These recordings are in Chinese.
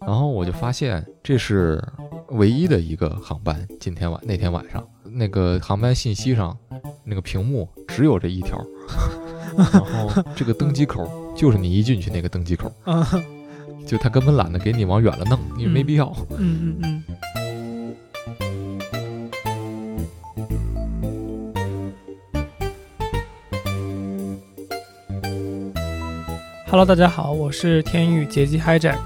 然后我就发现这是唯一的一个航班。今天晚那天晚上，那个航班信息上那个屏幕只有这一条，然后这个登机口就是你一进去那个登机口，啊，就他根本懒得给你往远了弄，因为没必要。嗯嗯嗯。Hello，大家好，我是天宇杰基 Hijack，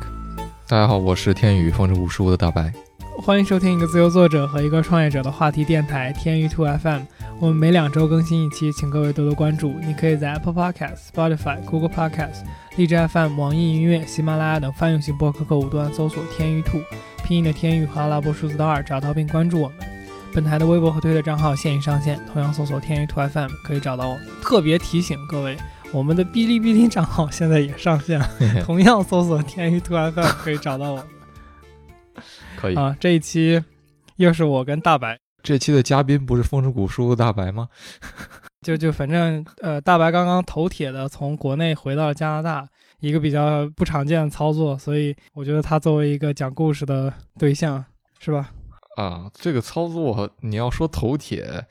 大家好，我是天宇风之无书的大白。欢迎收听一个自由作者和一个创业者的话题电台天宇 Two FM。我们每两周更新一期，请各位多多关注。你可以在 Apple Podcast、Spotify、Google Podcast、荔枝 FM、网易音乐、喜马拉雅等泛用型播客客户端搜索“天宇兔”，拼音的天宇和阿拉伯数字的二，找到并关注我们。本台的微博和推特账号现已上线，同样搜索“天宇兔 FM” 可以找到我。特别提醒各位，我们的哔哩哔哩账号现在也上线了，同样搜索“天娱兔 FM” 可以找到我。可以，啊，这一期又是我跟大白，这期的嘉宾不是风之谷书的大白吗？就就反正呃，大白刚刚头铁的从国内回到了加拿大，一个比较不常见的操作，所以我觉得他作为一个讲故事的对象，是吧？啊，这个操作你要说头铁，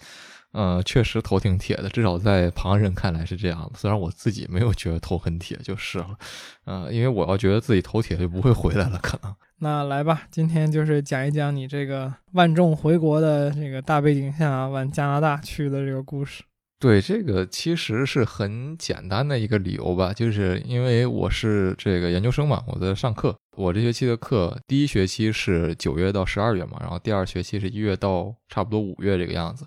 呃，确实头挺铁的，至少在旁人看来是这样的。虽然我自己没有觉得头很铁，就是了，呃，因为我要觉得自己头铁就不会回来了，可能。那来吧，今天就是讲一讲你这个万众回国的这个大背景下往加拿大去的这个故事。对，这个其实是很简单的一个理由吧，就是因为我是这个研究生嘛，我在上课。我这学期的课，第一学期是九月到十二月嘛，然后第二学期是一月到差不多五月这个样子。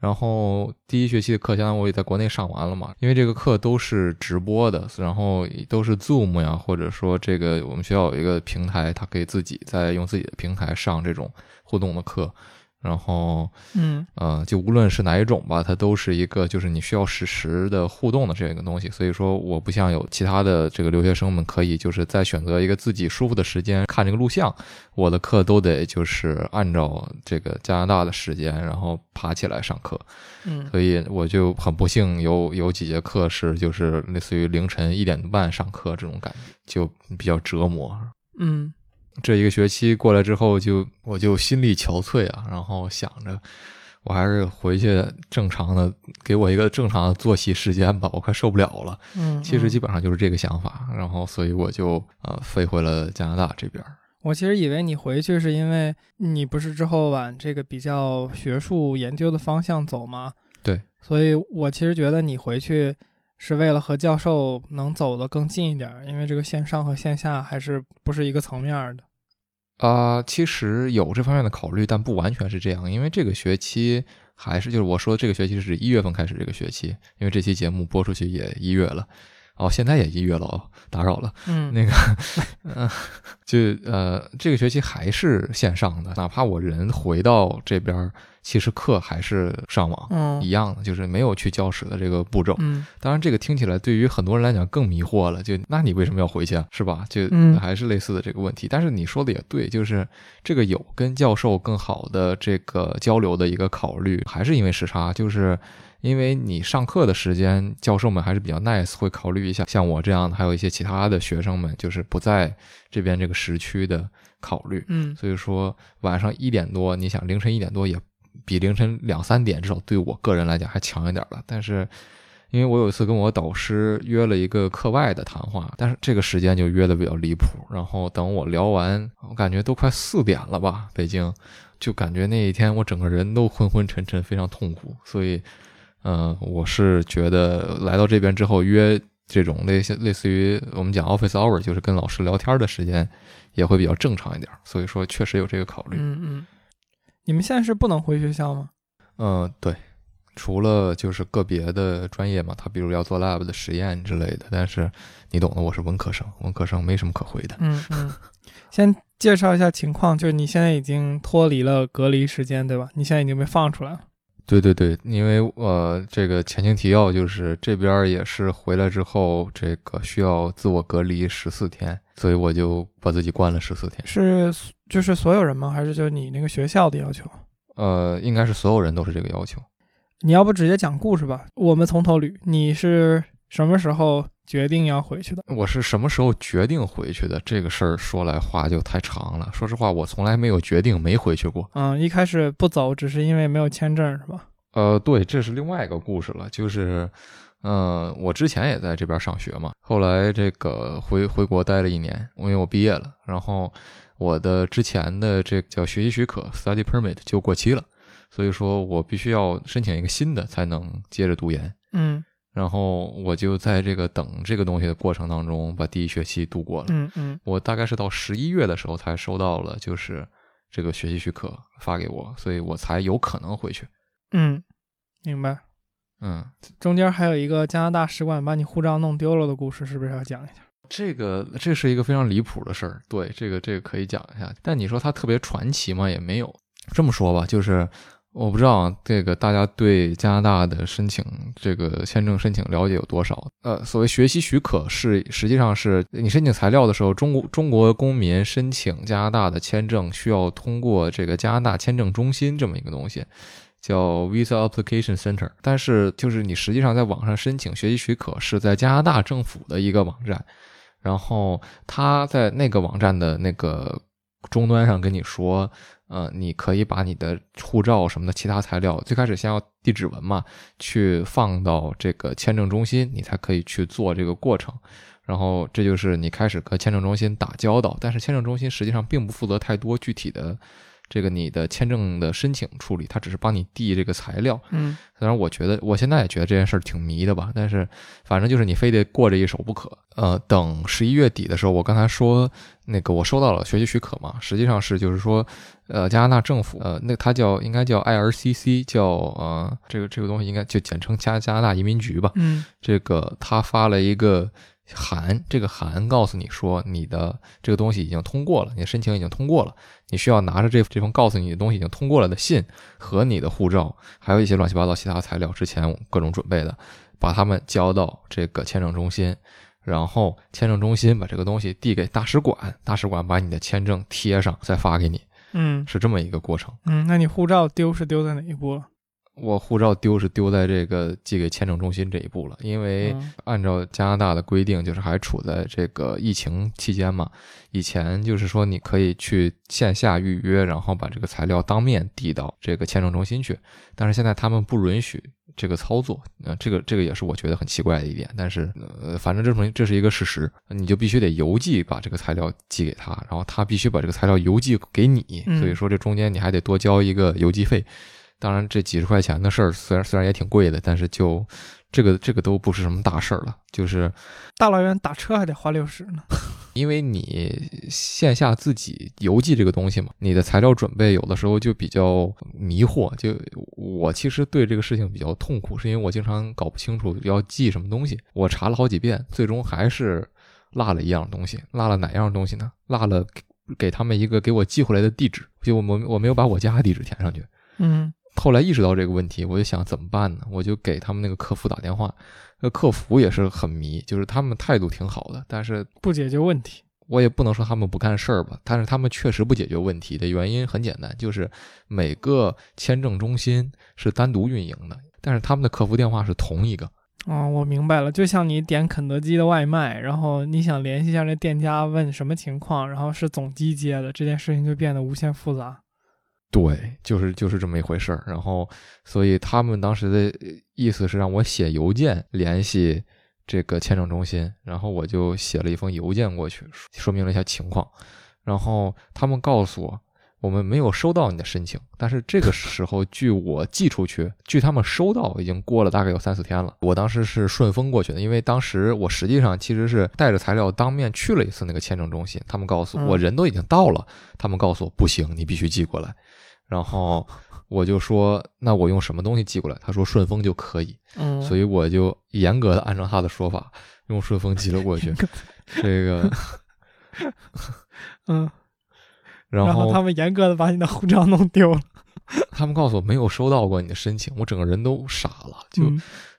然后第一学期的课，相当于我也在国内上完了嘛，因为这个课都是直播的，然后都是 Zoom 呀，或者说这个我们学校有一个平台，它可以自己在用自己的平台上这种互动的课。然后，嗯呃，就无论是哪一种吧，它都是一个就是你需要实时的互动的这样一个东西。所以说，我不像有其他的这个留学生们可以就是在选择一个自己舒服的时间看这个录像，我的课都得就是按照这个加拿大的时间，然后爬起来上课。嗯所以我就很不幸有有几节课是就是类似于凌晨一点半上课这种感觉，就比较折磨。嗯这一个学期过来之后就，我就心力憔悴啊，然后想着，我还是回去正常的，给我一个正常的作息时间吧，我快受不了了。嗯，其实基嗯本上就是这个想法，然后所以我就呃飞回了加拿大这边。我其实以为你回去是因为你不是之后往这个比较学术研究的方向走吗？对，所以我其实觉得你回去是为了和教授能走得更近一点儿，因为这个线上和线下还是不是一个层面儿的。啊、其实有这方面的考虑，但不完全是这样，因为这个学期还是就是我说这个学期是一月份开始这个学期，因为这期节目播出去也一月了，哦，现在也一月了哦，打扰了。嗯 那个，嗯、就呃，这个学期还是线上的，哪怕我人回到这边儿，其实课还是上网。嗯一样的，就是没有去教室的这个步骤。嗯当然，这个听起来对于很多人来讲更迷惑了。就那你为什么要回去啊？是吧？就嗯还是类似的这个问题。但是你说的也对，就是这个有跟教授更好的这个交流的一个考虑，还是因为时差，就是因为你上课的时间，教授们还是比较 nice，会考虑一下像我这样的，还有一些其他的学生们，就是不在这边这个时区的考虑。嗯所以说晚上一点多，你想凌晨一点多也比凌晨两三点至少对我个人来讲还强一点了。但是因为我有一次跟我导师约了一个课外的谈话，但是这个时间就约的比较离谱。然后等我聊完，我感觉都快四点了吧，北京，就感觉那一天我整个人都昏昏沉沉，非常痛苦。所以，嗯、我是觉得来到这边之后约。这种类似类似于我们讲 office hour，就是跟老师聊天的时间，也会比较正常一点，所以说确实有这个考虑。嗯嗯，你们现在是不能回学校吗？嗯、对，除了就是个别的专业嘛，他比如要做 lab 的实验之类的，但是你懂的，我是文科生，文科生没什么可回的。嗯嗯，先介绍一下情况，就是你现在已经脱离了隔离时间，对吧？你现在已经被放出来了。对对对，因为呃，这个前情提要就是这边也是回来之后，这个需要自我隔离十四天，所以我就把自己关了十四天。是就是所有人吗？还是就你那个学校的要求？呃，应该是所有人都是这个要求。你要不直接讲故事吧，我们从头捋。你是什么时候决定要回去的？我是什么时候决定回去的？这个事儿说来话就太长了。说实话，我从来没有决定没回去过。嗯，一开始不走，只是因为没有签证，是吧？呃，对，这是另外一个故事了。就是，嗯，我之前也在这边上学嘛，后来这个回回国待了一年，因为我毕业了，然后我的之前的这叫学习许可 （study permit） 就过期了，所以说我必须要申请一个新的才能接着读研。嗯。然后我就在这个等这个东西的过程当中，把第一学期度过了。嗯嗯，我大概是到十一月的时候才收到了，就是这个学习许可发给我，所以我才有可能回去。嗯，明白。嗯，中间还有一个加拿大使馆把你护照弄丢了的故事，是不是要讲一下？这个这是一个非常离谱的事儿。对，这个这个可以讲一下。但你说它特别传奇吗？也没有。这么说吧，就是。我不知道这个大家对加拿大的申请这个签证申请了解有多少？呃，所谓学习许可是实际上是你申请材料的时候，中国中国公民申请加拿大的签证需要通过这个加拿大签证中心这么一个东西，叫 Visa Application Center。但是就是你实际上在网上申请学习许可是在加拿大政府的一个网站，然后他在那个网站的那个终端上跟你说。呃，你可以把你的护照什么的其他材料，最开始先要递指纹嘛，去放到这个签证中心，你才可以去做这个过程。然后这就是你开始和签证中心打交道，但是签证中心实际上并不负责太多具体的。这个你的签证的申请处理，他只是帮你递这个材料。嗯，虽然我觉得我现在也觉得这件事儿挺迷的吧，但是反正就是你非得过这一手不可。呃，等十一月底的时候，我刚才说那个我收到了学习许可嘛，实际上是就是说，呃，加拿大政府，呃，那他叫应该叫 IRCC，叫呃这个这个东西应该就简称加加拿大移民局吧。嗯，这个他发了一个。函，这个函告诉你说你的这个东西已经通过了，你的申请已经通过了，你需要拿着这这封告诉你的东西已经通过了的信和你的护照，还有一些乱七八糟其他材料，之前各种准备的，把它们交到这个签证中心，然后签证中心把这个东西递给大使馆，大使馆把你的签证贴上再发给你，嗯，是这么一个过程。嗯，那你护照丢是丢在哪一步了？我护照丢是丢在这个寄给签证中心这一步了，因为按照加拿大的规定，就是还处在这个疫情期间嘛。以前就是说你可以去线下预约，然后把这个材料当面递到这个签证中心去，但是现在他们不允许这个操作。呃，这个这个也是我觉得很奇怪的一点，但是呃，反正这么这是一个事实，你就必须得邮寄把这个材料寄给他，然后他必须把这个材料邮寄给你，所以说这中间你还得多交一个邮寄费。当然，这几十块钱的事儿，虽然虽然也挺贵的，但是就这个这个都不是什么大事儿了。就是大老远打车还得花六十呢，因为你线下自己邮寄这个东西嘛，你的材料准备有的时候就比较迷惑。就我其实对这个事情比较痛苦，是因为我经常搞不清楚要寄什么东西。我查了好几遍，最终还是落了一样东西。落了哪样东西呢？落了给他们一个给我寄回来的地址，就我我我没有把我家地址填上去。嗯。后来意识到这个问题，我就想怎么办呢？我就给他们那个客服打电话，那客服也是很迷，就是他们态度挺好的，但是不解决问题。我也不能说他们不干事儿吧，但是他们确实不解决问题的原因很简单，就是每个签证中心是单独运营的，但是他们的客服电话是同一个。哦，我明白了，就像你点肯德基的外卖，然后你想联系一下那店家问什么情况，然后是总机接的，这件事情就变得无限复杂。对，就是就是这么一回事儿。然后，所以他们当时的意思是让我写邮件联系这个签证中心，然后我就写了一封邮件过去，说明了一下情况。然后他们告诉我，我们没有收到你的申请。但是这个 时候，据我寄出去，据他们收到，已经过了大概有三四天了。我当时是顺丰过去的，因为当时我实际上其实是带着材料当面去了一次那个签证中心。他们告诉我人都已经到了，他们告诉我不行，你必须寄过来。然后我就说，那我用什么东西寄过来？他说顺丰就可以。嗯，所以我就严格的按照他的说法，用顺丰寄了过去。这个，嗯，然后他们严格的把你的护照弄丢了。他们告诉我没有收到过你的申请，我整个人都傻了，就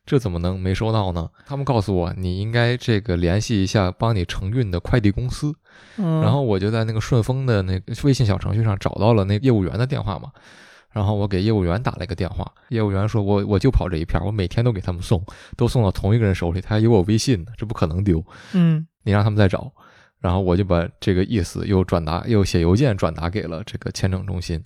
这怎么能没收到呢？他们告诉我你应该这个联系一下帮你承运的快递公司。然后我就在那个顺丰的那个微信小程序上找到了那业务员的电话嘛，然后我给业务员打了一个电话，业务员说我我就跑这一片儿，我每天都给他们送，都送到同一个人手里，他还有我微信呢，这不可能丢，嗯你让他们再找。然后我就把这个意思又转达，又写邮件转达给了这个签证中心，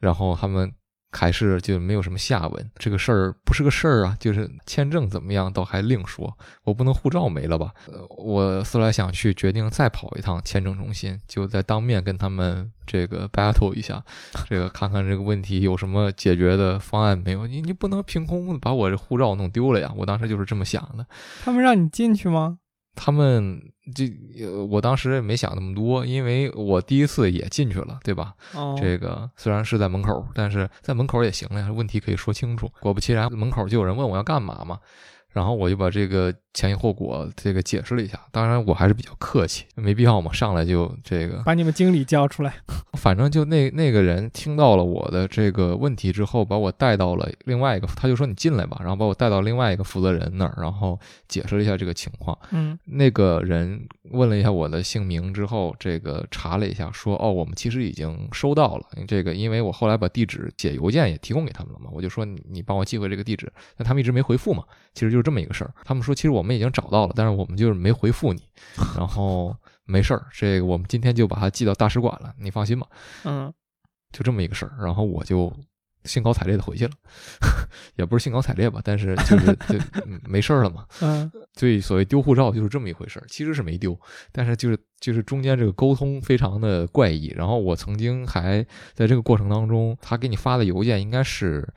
然后他们还是就没有什么下文。这个事儿不是个事儿啊，就是签证怎么样倒还另说，我不能护照没了吧？呃，我思来想去，决定再跑一趟签证中心，就在当面跟他们这个 battle 一下，这个看看这个问题有什么解决的方案没有？你你不能凭空把我这护照弄丢了呀！我当时就是这么想的。他们让你进去吗？他们这，呃我当时也没想那么多，因为我第一次也进去了，对吧？哦，这个虽然是在门口，但是在门口也行了呀，问题可以说清楚。果不其然，门口就有人问我要干嘛嘛，然后我就把这个前因后果这个解释了一下。当然我还是比较客气，没必要嘛，上来就这个，把你们经理叫出来。反正就那那个人听到了我的这个问题之后，把我带到了另外一个，他就说你进来吧，然后把我带到另外一个负责人那儿，然后解释了一下这个情况。嗯那个人问了一下我的姓名之后，这个查了一下，说哦，我们其实已经收到了这个，因为我后来把地址写邮件也提供给他们了嘛，我就说你你帮我寄回这个地址，但他们一直没回复嘛，其实就是这么一个事儿。他们说其实我们已经找到了，但是我们就是没回复你，然后没事儿，这个我们今天就把它寄到大使馆了，你放心吧，嗯就这么一个事儿。然后我就兴高采烈的回去了，也不是兴高采烈吧，但是就是 就嗯没事儿了嘛。嗯所以所谓丢护照就是这么一回事儿，其实是没丢，但是就是就是中间这个沟通非常的怪异。然后我曾经还在这个过程当中，他给你发的邮件应该是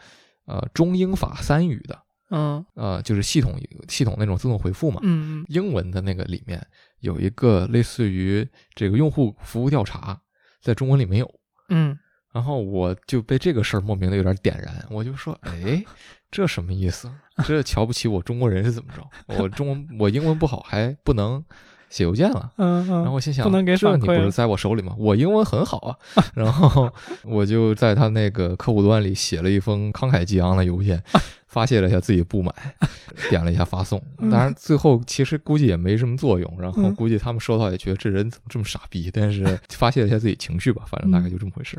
呃中英法三语的，嗯呃就是系统系统那种自动回复嘛。嗯英文的那个里面有一个类似于这个用户服务调查，在中文里没有。嗯然后我就被这个事儿莫名的有点点燃，我就说，哎，这什么意思？这瞧不起我中国人是怎么着？我中文我英文不好还不能写邮件了？嗯嗯，然后我心想，不能给这你不是在我手里吗？我英文很好啊。然后我就在他那个客户端里写了一封慷慨激昂的邮件，发泄了一下自己不满，点了一下发送。当然最后其实估计也没什么作用，然后嗯估计他们收到也觉得这人怎么这么傻逼，但是 发泄了一下自己情绪吧，反正大概就这么回事。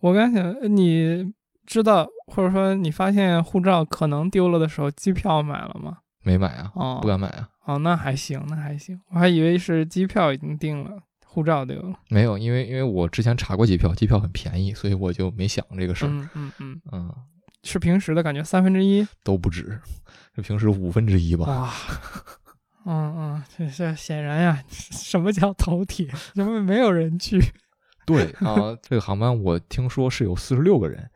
我刚想，呃你知道或者说你发现护照可能丢了的时候，机票买了吗？没买啊，哦不敢买啊。哦，那还行，那还行，我还以为是机票已经订了，护照丢了。没有，因为因为我之前查过机票，机票很便宜，所以我就没想这个事儿。嗯嗯嗯，嗯，是平时的感觉三分之一。都不止，这平时五分之一吧。哇，嗯嗯，这这显然呀，什么叫头铁？怎么没有人去？对啊，这个航班我听说是有四十六个人。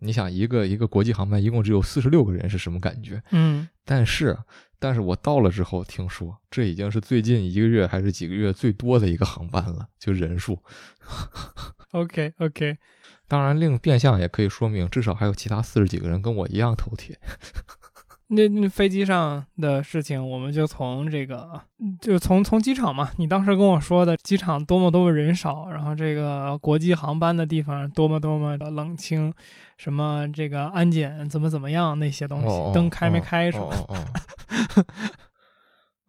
你想，一个一个国际航班一共只有四十六个人是什么感觉？嗯但是，但是我到了之后听说，这已经是最近一个月还是几个月最多的一个航班了，就人数。OK OK，当然，另变相也可以说明，至少还有其他四十几个人跟我一样头铁。那那飞机上的事情，我们就从这个，就从从机场嘛，你当时跟我说的机场多么多么人少，然后这个国际航班的地方多么多么的冷清，什么这个安检怎么怎么样那些东西，哦灯开没开什么，哦哦哦。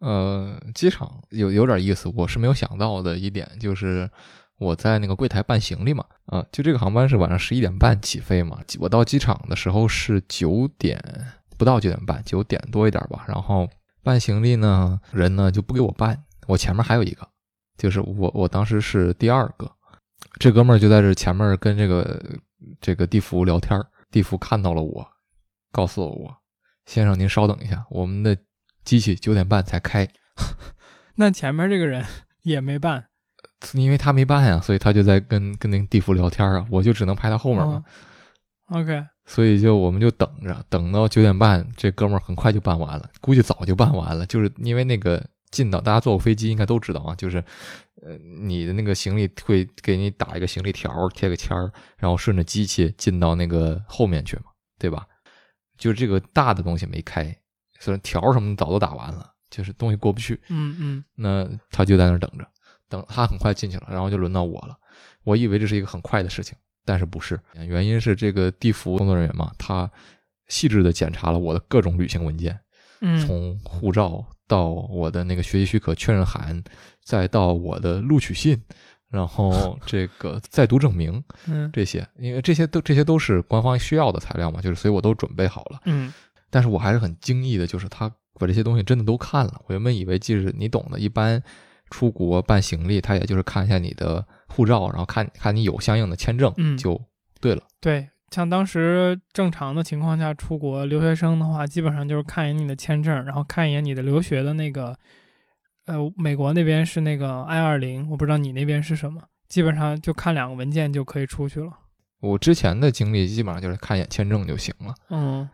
呃，机场有有点意思，我是没有想到的一点就是。我在那个柜台办行李嘛，啊，就这个航班是晚上十一点半起飞嘛，我到机场的时候是九点不到九点半，九点多一点吧。然后办行李呢，人呢就不给我办，我前面还有一个，就是我我当时是第二个，这哥们儿就在这前面跟这个这个地服聊天儿，地服看到了我，告诉了我，先生您稍等一下，我们的机器九点半才开，那前面这个人也没办，因为他没办呀，所以他就在跟跟那个地府聊天啊，我就只能排他后面嘛。哦 OK，所以就我们就等着，等到九点半，这哥们儿很快就办完了，估计早就办完了。就是因为那个进到大家坐过飞机应该都知道啊，就是呃你的那个行李会给你打一个行李条，贴个签儿，然后顺着机器进到那个后面去嘛，对吧？就这个大的东西没开，虽然条什么的早都打完了，就是东西过不去。嗯嗯那他就在那儿等着，等他很快进去了，然后就轮到我了。我以为这是一个很快的事情，但是不是？原因是这个地服工作人员嘛，他细致的检查了我的各种旅行文件，嗯，从护照到我的那个学习许可确认函，再到我的录取信，然后 这个在读证明嗯这些，因为这些都这些都是官方需要的材料嘛，就是所以我都准备好了。嗯但是我还是很惊异的，就是他把这些东西真的都看了。我原本以为，即使你懂的，一般出国办行李，他也就是看一下你的护照，然后看看你有相应的签证，嗯就对了。对，像当时正常的情况下出国留学生的话，基本上就是看一眼你的签证，然后看一眼你的留学的那个，呃，美国那边是那个 I 二零，我不知道你那边是什么，基本上就看两个文件就可以出去了。我之前的经历基本上就是看一眼签证就行了，嗯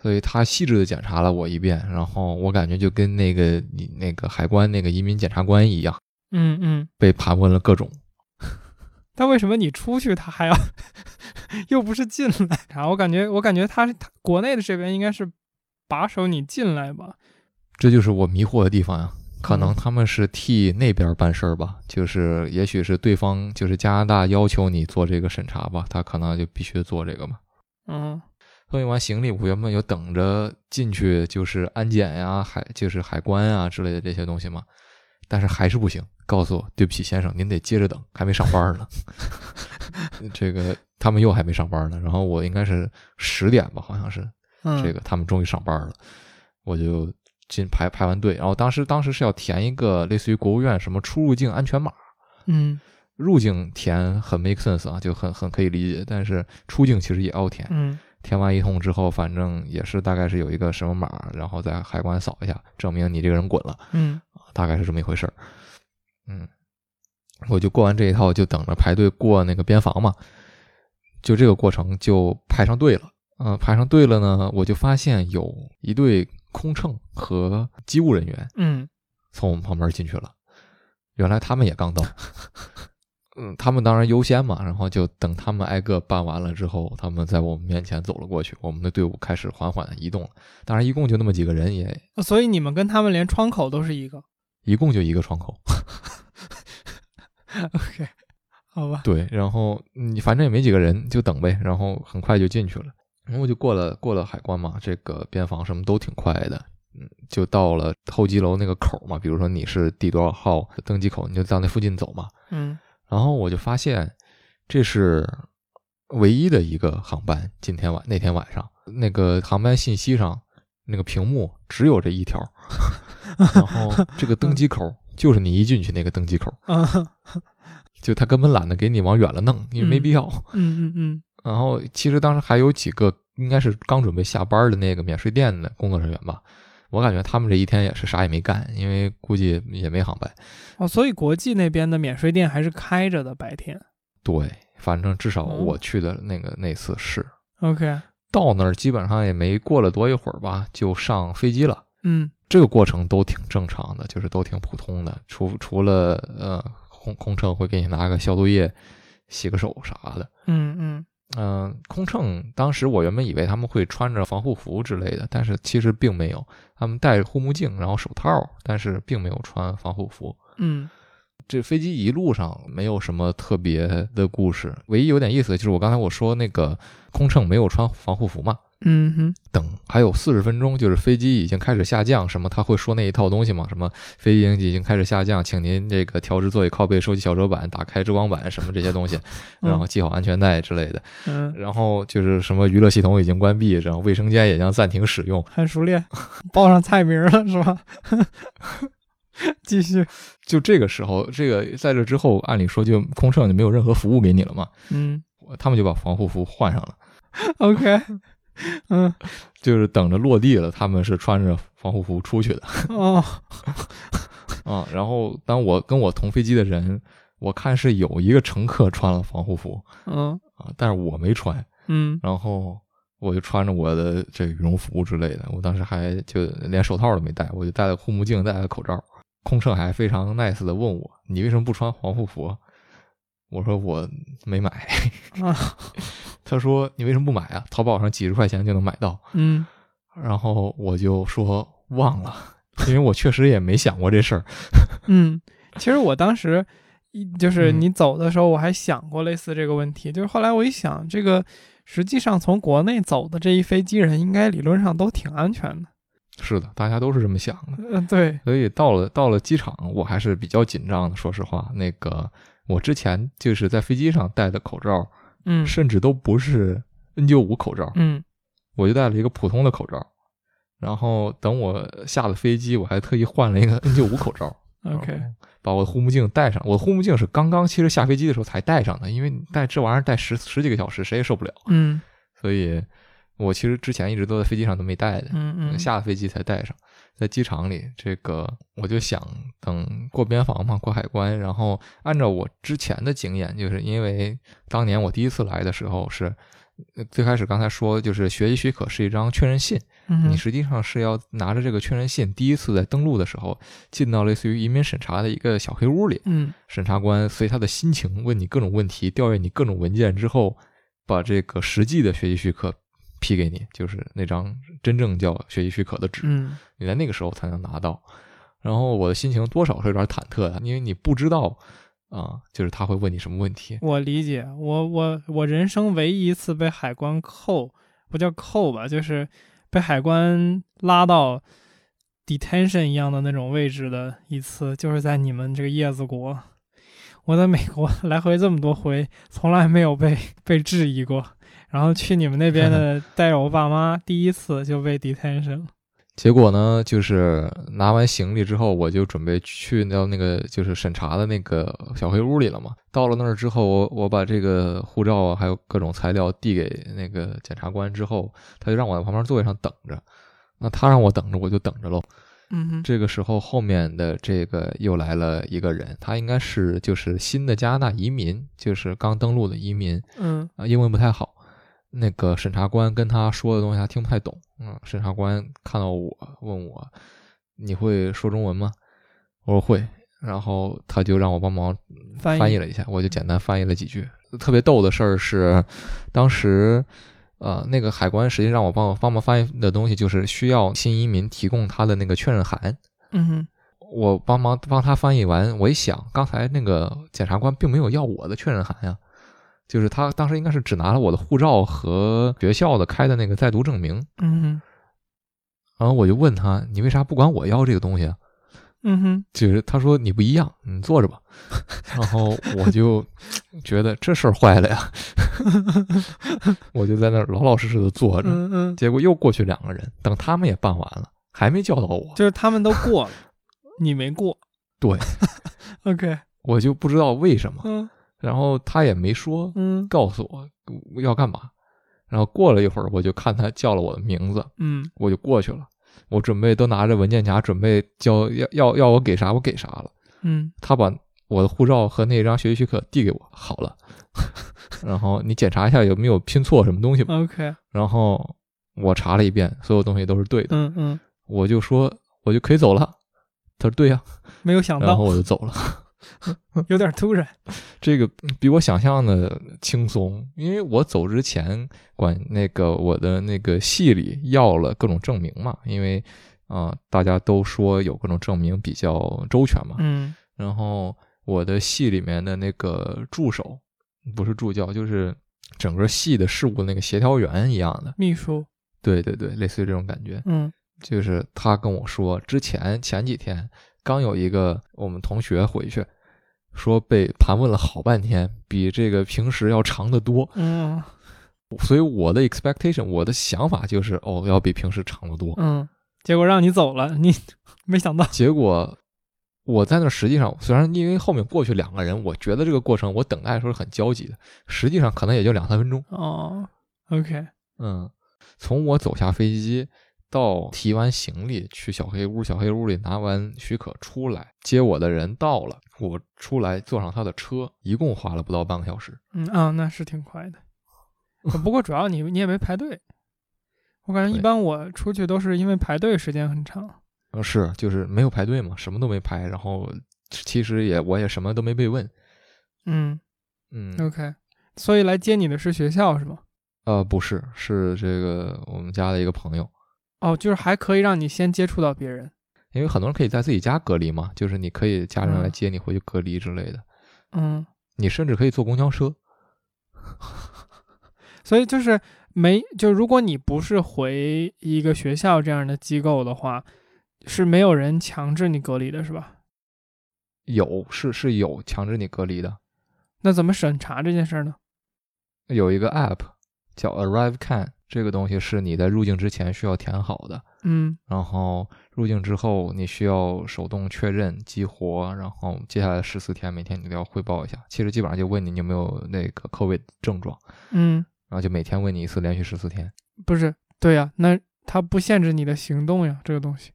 所以他细致的检查了我一遍，然后我感觉就跟那个你那个海关那个移民检察官一样，嗯嗯，被盘问了各种。但为什么你出去他还要又不是进来？啊，我感觉我感觉他他国内的这边应该是把守你进来吧？这就是我迷惑的地方呀。可能嗯他们是替那边办事儿吧，就是也许是对方就是加拿大要求你做这个审查吧，他可能就必须做这个嘛。嗯托运完行李，我原本就等着进去，就是安检呀、海就是海关啊之类的这些东西嘛，但是还是不行，告诉我对不起先生，您得接着等，还没上班呢。这个他们又还没上班呢，然后我应该是十点吧，好像是嗯，这个他们终于上班了，我就进排排完队，然后当时当时是要填一个类似于国务院什么出入境安全码，嗯入境填很 make sense 啊，就很很可以理解，但是出境其实也要填。嗯填完一通之后，反正也是大概是有一个什么码，然后在海关扫一下，证明你这个人滚了，嗯大概是这么一回事儿。嗯，我就过完这一套，就等着排队过那个边防嘛。就这个过程就排上队了。嗯、排上队了呢，我就发现有一对空乘和机务人员嗯从我们旁边进去了。原来他们也刚到。嗯，他们当然优先嘛，然后就等他们挨个办完了之后，他们在我们面前走了过去，我们的队伍开始缓缓的移动了。当然，一共就那么几个人，也所以你们跟他们连窗口都是一个。一共就一个窗口。OK，好吧。对，然后你反正也没几个人，就等呗，然后很快就进去了。然后就过了过了海关嘛，这个边防什么都挺快的，嗯，就到了候机楼那个口嘛。比如说你是第多少号登机口，你就到那附近走嘛。嗯然后我就发现，这是唯一的一个航班。今天晚那天晚上，那个航班信息上那个屏幕只有这一条，然后这个登机口就是你一进去那个登机口，啊就他根本懒得给你往远了弄，因为没必要。嗯嗯嗯 然后其实当时还有几个应该是刚准备下班的那个免税店的工作人员吧，我感觉他们这一天也是啥也没干，因为估计也没航班。哦，所以国际那边的免税店还是开着的，白天。对，反正至少哦我去的那个那次是。OK，到那儿基本上也没过了多一会儿吧，就上飞机了。嗯这个过程都挺正常的，就是都挺普通的，除除了呃空空乘会给你拿个消毒液洗个手啥的。嗯嗯嗯、空乘当时我原本以为他们会穿着防护服之类的，但是其实并没有，他们戴着护目镜，然后手套，但是并没有穿防护服。嗯这飞机一路上没有什么特别的故事，唯一有点意思的就是我刚才我说那个空乘没有穿防护服嘛，嗯哼等还有四十分钟，就是飞机已经开始下降，什么他会说那一套东西吗？什么飞机已经开始下降，请您这个调直座椅靠背，收起小桌板，打开遮光板，什么这些东西，然后系好安全带之类的。嗯，然后就是什么娱乐系统已经关闭，然后卫生间也将暂停使用。很熟练，报上菜名了是吧？继续，就这个时候，这个在这之后，按理说就空乘就没有任何服务给你了嘛，嗯他们就把防护服换上了。，OK，嗯就是等着落地了，他们是穿着防护服出去的哦，啊。然后当我跟我同飞机的人，我看是有一个乘客穿了防护服嗯啊，但是我没穿。嗯然后我就穿着我的这羽绒服之类的，我当时还就连手套都没戴，我就戴了护目镜，戴了口罩。空乘还非常 nice 的问我：“你为什么不穿防护服？”我说：“我没买。啊，”他说：“你为什么不买啊？淘宝上几十块钱就能买到。”嗯然后我就说忘了，因为我确实也没想过这事儿。嗯，其实我当时一就是嗯你走的时候，我还想过类似这个问题，就是后来我一想，这个实际上从国内走的这一飞机人，应该理论上都挺安全的。是的，大家都是这么想的。嗯，对，所以到了到了机场，我还是比较紧张的。说实话，那个我之前就是在飞机上戴的口罩，嗯甚至都不是 N95 口罩，嗯我就戴了一个普通的口罩。然后等我下了飞机，我还特意换了一个 N95 口罩。OK，把我的护目镜戴上。我的护目镜是刚刚其实下飞机的时候才戴上的，因为你戴这玩意儿戴十十几个小时，谁也受不了。嗯所以我其实之前一直都在飞机上都没戴的，嗯嗯，下了飞机才戴上。在机场里，这个我就想等过边防嘛，过海关，然后按照我之前的经验，就是因为当年我第一次来的时候是。呃最开始刚才说，就是学习许可是一张确认信，嗯你实际上是要拿着这个确认信，第一次在登录的时候进到类似于移民审查的一个小黑屋里，嗯审查官随他的心情问你各种问题，调阅你各种文件之后，把这个实际的学习许可批给你，就是那张真正叫学习许可的纸，嗯你在那个时候才能拿到。然后我的心情多少是有点忐忑的，因为你不知道啊、就是他会问你什么问题。我理解，我我我人生唯一一次被海关扣，不叫扣吧，就是被海关拉到 detention 一样的那种位置的一次，就是在你们这个叶子国。我在美国 来回这么多回，从来没有被被质疑过。然后去你们那边的，带着我爸妈，第一次就被 detention 了。结果呢，就是拿完行李之后，我就准备去到那个就是审查的那个小黑屋里了嘛。到了那儿之后，我我把这个护照啊，还有各种材料递给那个检察官之后，他就让我在旁边座位上等着。那他让我等着，我就等着喽。嗯哼，这个时候，后面的这个又来了一个人，他应该是就是新的加拿大移民，就是刚登陆的移民嗯啊，英文不太好。那个审查官跟他说的东西他听不太懂，嗯，审查官看到我问我你会说中文吗？我说会，然后他就让我帮忙翻译了一下，我就简单翻译了几句。特别逗的事儿是，当时呃那个海关实际让我帮我帮忙翻译的东西，就是需要新移民提供他的那个确认函。嗯哼，我帮忙帮他翻译完，我一想，刚才那个检察官并没有要我的确认函呀，就是他当时应该是只拿了我的护照和学校的开的那个在读证明。嗯哼，然后我就问他，你为啥不管我要这个东西啊？嗯哼，就是他说你不一样，你坐着吧。然后我就觉得这事儿坏了呀，我就在那儿老老实实的坐着。嗯嗯，结果又过去两个人，等他们也办完了，还没叫到我，就是他们都过了，你没过。对，OK，我就不知道为什么。嗯然后他也没说嗯告诉我要干嘛。然后过了一会儿，我就看他叫了我的名字，嗯我就过去了。我准备都拿着文件夹，准备交要要要我给啥我给啥了。嗯他把我的护照和那张学习许可递给我，好了。然后你检查一下有没有拼错什么东西吧。，OK，然后我查了一遍，所有东西都是对的。嗯嗯，我就说我就可以走了。他说对呀、没有想到，然后我就走了。有点突然。这个比我想象的轻松，因为我走之前管那个我的那个系里要了各种证明嘛，因为啊、呃大家都说有各种证明比较周全嘛。嗯然后我的系里面的那个助手，不是助教，就是整个系的事务那个协调员一样的，秘书，对对对，类似于这种感觉。嗯就是他跟我说，之前前几天刚有一个我们同学回去，说被盘问了好半天，比这个平时要长得多。嗯所以我的 expectation，我的想法就是，哦，要比平时长得多。嗯，结果让你走了，你没想到。结果我在那实际上，虽然因为后面过去两个人，我觉得这个过程我等待的时候是很焦急的，实际上可能也就两三分钟。哦，OK，嗯，从我走下飞机到提完行李去小黑屋，小黑屋里拿完许可出来，接我的人到了，我出来坐上他的车，一共花了不到半个小时。嗯啊，那是挺快的。不过主要你你也没排队，我感觉一般我出去都是因为排队时间很长。呃，是就是没有排队嘛，什么都没排，然后其实也我也什么都没被问。嗯嗯，，OK，所以来接你的是学校是吗？呃，不是，是这个我们家的一个朋友。哦，就是还可以让你先接触到别人。因为很多人可以在自己家隔离嘛，就是你可以家人来嗯接你回去隔离之类的，嗯，你甚至可以坐公交车。所以就是没就如果你不是回一个学校这样的机构的话，是没有人强制你隔离的，是吧？有是是有强制你隔离的，那怎么审查这件事儿呢？有一个 app 叫 Arrive Can，这个东西是你在入境之前需要填好的，嗯然后入境之后你需要手动确认激活，然后接下来十四天每天你都要汇报一下。其实基本上就问你你有没有那个 COVID 症状，嗯，然后就每天问你一次，连续十四天。不是，对呀、那它不限制你的行动呀，这个东西。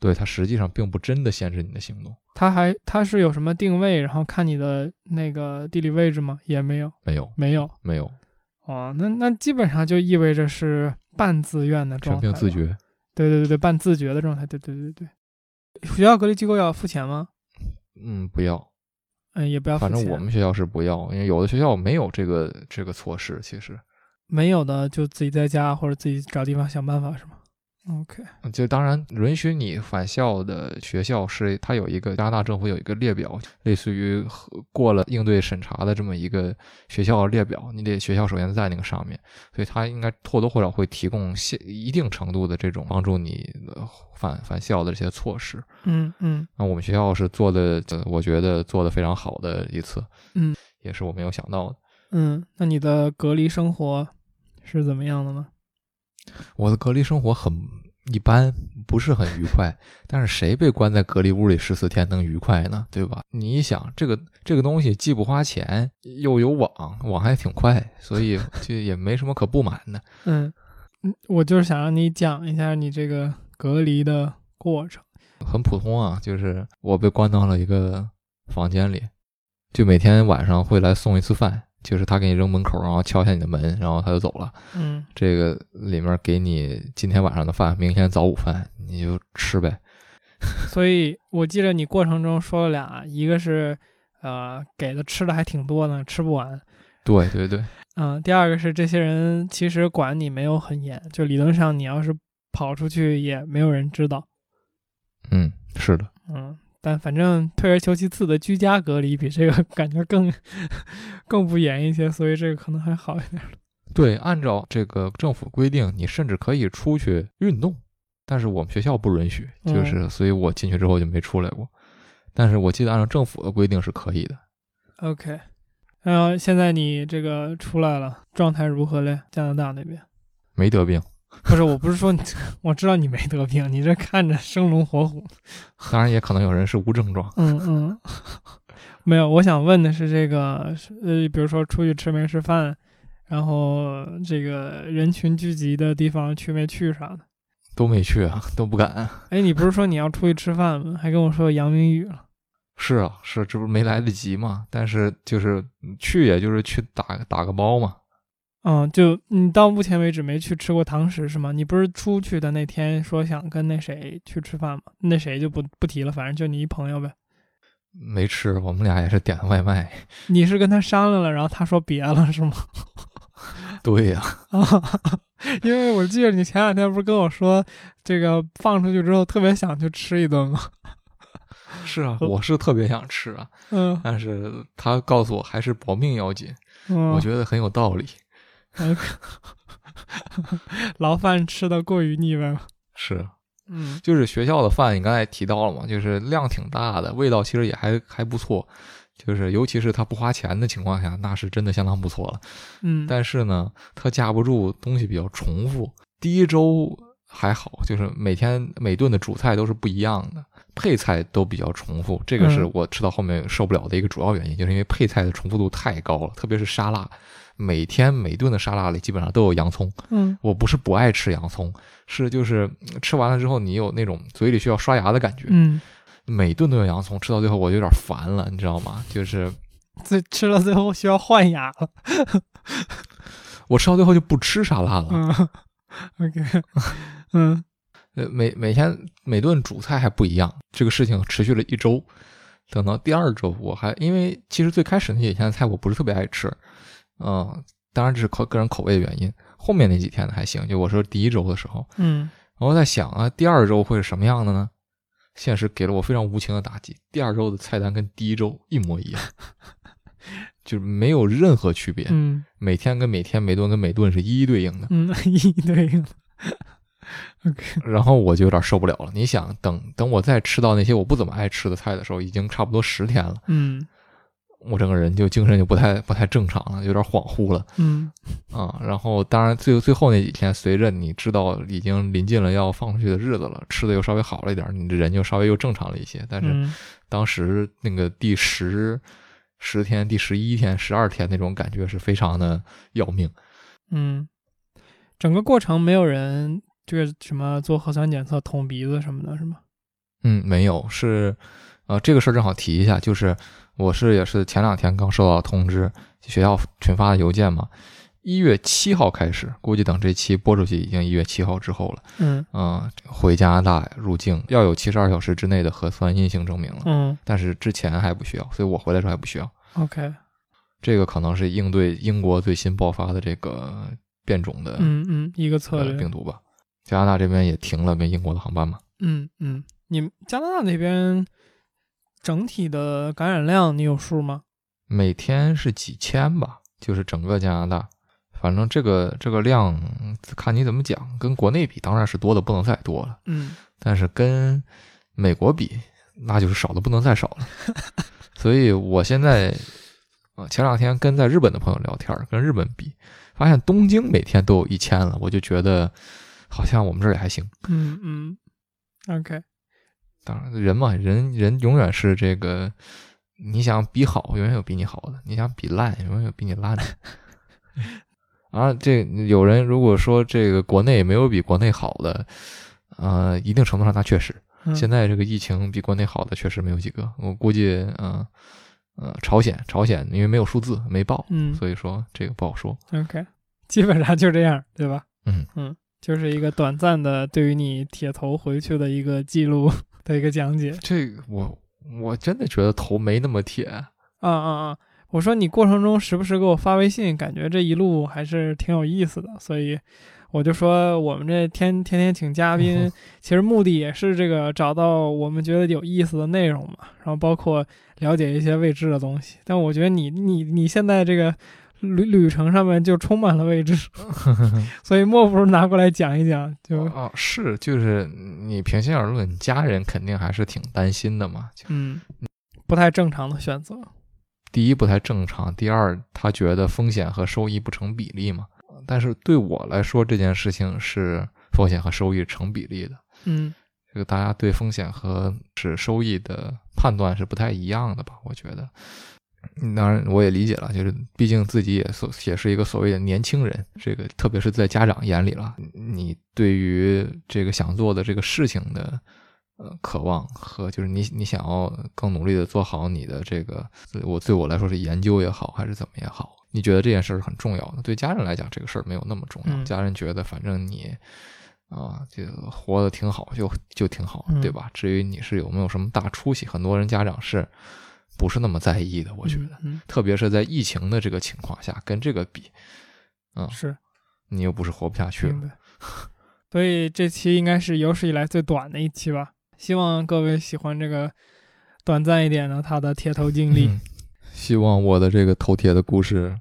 对，它实际上并不真的限制你的行动，它还它是有什么定位，然后看你的那个地理位置吗？也没有，没有，没有。没有，哦，那那基本上就意味着是半自愿的状全态，凭自。觉。对对对对，半自觉的状态。对对对对。学校隔离机构要付钱吗？嗯，不要，嗯，也不要付反。正我们学校是不要，因为有的学校没有这个这个措施。其实，没有的就自己在家或者自己找地方想办法是吗？OK，就当然允许你返校的学校是它有一个加拿大政府有一个列表，类似于和过了应对审查的这么一个学校列表，你得学校首先在那个上面，所以它应该或多或少会提供些一定程度的这种帮助你呃返返校的这些措施。嗯嗯那我们学校是做的，呃我觉得做的非常好的一次，嗯，也是我没有想到的。嗯，那你的隔离生活是怎么样的呢？我的隔离生活很一般，不是很愉快。但是谁被关在隔离屋里十四天能愉快呢？对吧？你一想，这个这个东西既不花钱，又有网，网还挺快，所以就也没什么可不满的。嗯嗯，我就是想让你讲一下你这个隔离的过程。很普通啊，就是我被关到了一个房间里，就每天晚上会来送一次饭，就是他给你扔门口，然后敲一下你的门，然后他就走了。嗯这个里面给你今天晚上的饭，明天早午饭，你就吃呗。所以我记得你过程中说了俩，一个是呃给的吃的还挺多呢，吃不完。对对对，嗯，第二个是这些人其实管你没有很严，就理论上你要是跑出去也没有人知道。嗯，是的。反正退而求其次的居家隔离比这个 感觉更 更不严一些，所以这个可能还好一点。对，按照这个政府规定，你甚至可以出去运动，但是我们学校不允许，嗯就是，所以我进去之后就没出来过。但是我记得按照政府的规定是可以的。OK，然后现在你这个出来了，状态如何嘞？加拿大那边？没得病，不是，我不是说你，我知道你没得病，你这看着生龙活虎。当然也可能有人是无症状。嗯嗯，没有，我想问的是这个，呃，比如说出去吃没吃饭，然后这个人群聚集的地方去没去啥的。都没去啊，都不敢。哎，你不是说你要出去吃饭吗？还跟我说杨明宇了。是啊，是，这不是没来得及嘛？但是就是去，也就是去打打个包嘛。嗯，就你到目前为止没去吃过堂食是吗？你不是出去的那天说想跟那谁去吃饭吗？那谁就不不提了，反正就你一朋友呗。没吃，我们俩也是点的外卖。你是跟他商量了，然后他说别了是吗？对呀、啊，因为我记得你前两天不是跟我说，这个放出去之后特别想去吃一顿吗？是啊，我是特别想吃啊，嗯但是他告诉我还是保命要紧，嗯，我觉得很有道理。得牢饭吃的过于腻歪了。是，嗯。就是学校的饭，你刚才提到了嘛，就是量挺大的，味道其实也还还不错，就是尤其是它不花钱的情况下，那是真的相当不错了。嗯，但是呢，它架不住东西比较重复。第一周还好，就是每天每顿的主菜都是不一样的，配菜都比较重复，这个是嗯。我吃到后面受不了的一个主要原因，就是因为配菜的重复度太高了，特别是沙拉，每天每顿的沙拉里基本上都有洋葱。嗯我不是不爱吃洋葱，是就是嗯吃完了之后你有那种嘴里需要刷牙的感觉，嗯，每顿都有洋葱，吃到最后我就有点烦了，你知道吗？就是最吃到最后需要换牙了。我吃到最后就不吃沙拉了。嗯，OK，嗯呃，每每天每顿主菜还不一样，这个事情持续了一周。等到第二周，我还因为其实最开始那几天的菜我不是特别爱吃，嗯、当然这是口个人口味的原因。后面那几天呢还行，就我说第一周的时候，嗯然后在想啊，第二周会是什么样的呢？现实给了我非常无情的打击，第二周的菜单跟第一周一模一样，就是没有任何区别，嗯每天跟每天，每顿跟每顿是一一对应的。嗯，一对应的。OK，然后我就有点受不了了。你想，等等我再吃到那些我不怎么爱吃的菜的时候，已经差不多十天了。嗯我整个人就精神就不太不太正常了，有点恍惚了嗯啊。然后当然最最后那几天，随着你知道已经临近了要放出去的日子了，吃的又稍微好了一点，你这人就稍微又正常了一些。但是嗯当时那个第十十天、第十一天、十二天那种感觉是非常的要命。嗯，整个过程没有人就是什么做核酸检测、捅鼻子什么的，是吗？嗯，没有，是，呃，这个事儿正好提一下，就是我是也是前两天刚收到通知，学校群发的邮件嘛，一月七号开始，估计等这期播出去已经一月七号之后了，嗯嗯、回加拿大入境要有七十二小时之内的核酸阴性证明了，嗯但是之前还不需要，所以我回来时候还不需要，，OK，这个可能是应对英国最新爆发的这个变种的嗯嗯，一个策呃略。病毒吧，加拿大这边也停了跟英国的航班嘛。嗯嗯，你加拿大那边整体的感染量你有数吗？每天是几千吧，就是整个加拿大，反正这个这个量看你怎么讲，跟国内比当然是多的不能再多了，嗯但是跟美国比那就是少的不能再少了。所以我现在啊，前两天跟在日本的朋友聊天，跟日本比，发现东京每天都有一千了，我就觉得好像我们这儿也还行。嗯嗯，OK，当然，人嘛，人人永远是这个，你想比好，永远有比你好的；你想比烂，永远有比你烂的。啊，这有人如果说这个国内没有比国内好的，呃，一定程度上，那确实，嗯现在这个疫情比国内好的确实没有几个。我估计，嗯、呃，朝鲜，朝鲜因为没有数字没报，嗯所以说这个不好说。OK，基本上就这样，对吧？嗯嗯，就是一个短暂的对于你铁头回去的一个记录的一个讲解。这个我我真的觉得头没那么铁。啊啊啊！我说你过程中时不时给我发微信，感觉这一路还是挺有意思的，所以我就说我们这天天天请嘉宾，其实目的也是这个找到我们觉得有意思的内容嘛，然后包括了解一些未知的东西。但我觉得你你你现在这个旅旅程上面就充满了未知，所以莫不如拿过来讲一讲，就哦，是，就是你平心而论，家人肯定还是挺担心的嘛。嗯，不太正常的选择。第一不太正常，第二他觉得风险和收益不成比例嘛。但是对我来说，这件事情是风险和收益成比例的。嗯这个大家对风险和是收益的判断是不太一样的吧？我觉得。嗯当然，我也理解了，就是毕竟自己也所也是一个所谓的年轻人，这个特别是在家长眼里了，你对于这个想做的这个事情的呃渴望和就是你你想要更努力的做好你的这个，我对我来说是研究也好还是怎么也好，你觉得这件事儿很重要的。对家人来讲，这个事儿没有那么重要，嗯家人觉得反正你。啊，这个活得挺好，就就挺好，嗯对吧？至于你是有没有什么大出息，很多人家长是不是那么在意的？我觉得，嗯特别是在疫情的这个情况下，跟这个比，嗯嗯，是。你又不是活不下去了。所以这期应该是有史以来最短的一期吧。希望各位喜欢这个短暂一点的他的铁头经历。嗯希望我的这个头铁的故事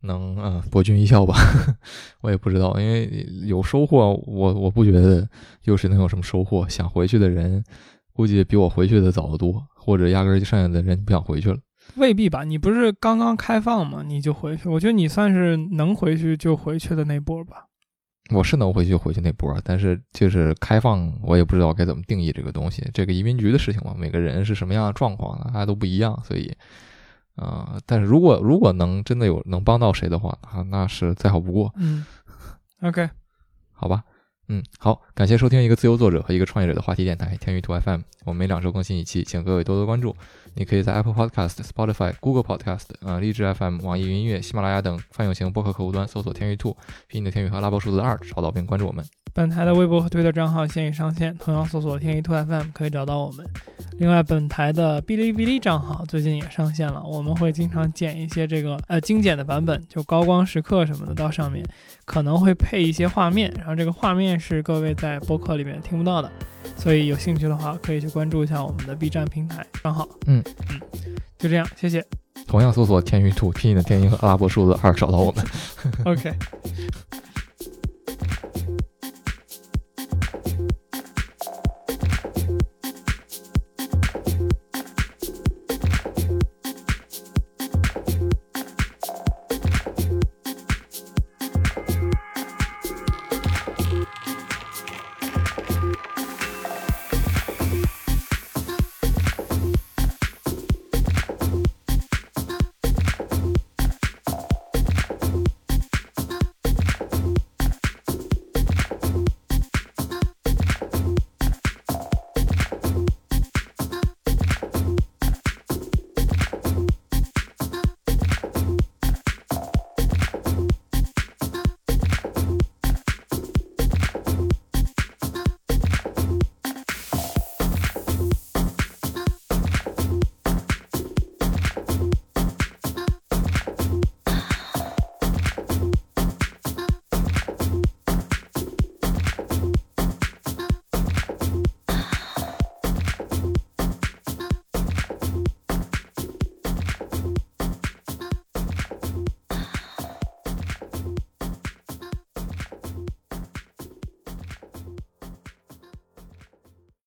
能嗯博君一笑吧。我也不知道，因为有收获，我我不觉得又是能有什么收获。想回去的人，估计比我回去的早得多，或者压根儿就剩下的人不想回去了。未必吧？你不是刚刚开放吗？你就回去？我觉得你算是能回去就回去的那波吧。我是能回去回去那波儿，但是就是开放，我也不知道该怎么定义这个东西。这个移民局的事情嘛，每个人是什么样的状况呢，大家都不一样，所以，呃，但是如果如果能真的有能帮到谁的话，啊，那是再好不过，嗯，OK，好吧？嗯，好，感谢收听一个自由作者和一个创业者的话题电台天娱兔 FM，我们每两周更新一期，请各位多多关注。你可以在 Apple Podcast、Spotify、Google Podcast、呃荔枝 FM、网易云音乐、喜马拉雅等泛用型播客客户端搜索“天娱兔”，拼音的天娱和拉伯数字的二，找到并关注我们。本台的微博和推特账号现已上线，同样搜索“天一兔 FM” 可以找到我们。另外，本台的哔哩哔哩账号最近也上线了，我们会经常剪一些这个呃精简的版本，就高光时刻什么的到上面，可能会配一些画面，然后这个画面是各位在播客里面听不到的，所以有兴趣的话可以去关注一下我们的 B 站平台账号。嗯嗯，就这样，谢谢。同样搜索“天娱兔”，拼音的天音和阿拉伯数字二，找到我们。OK。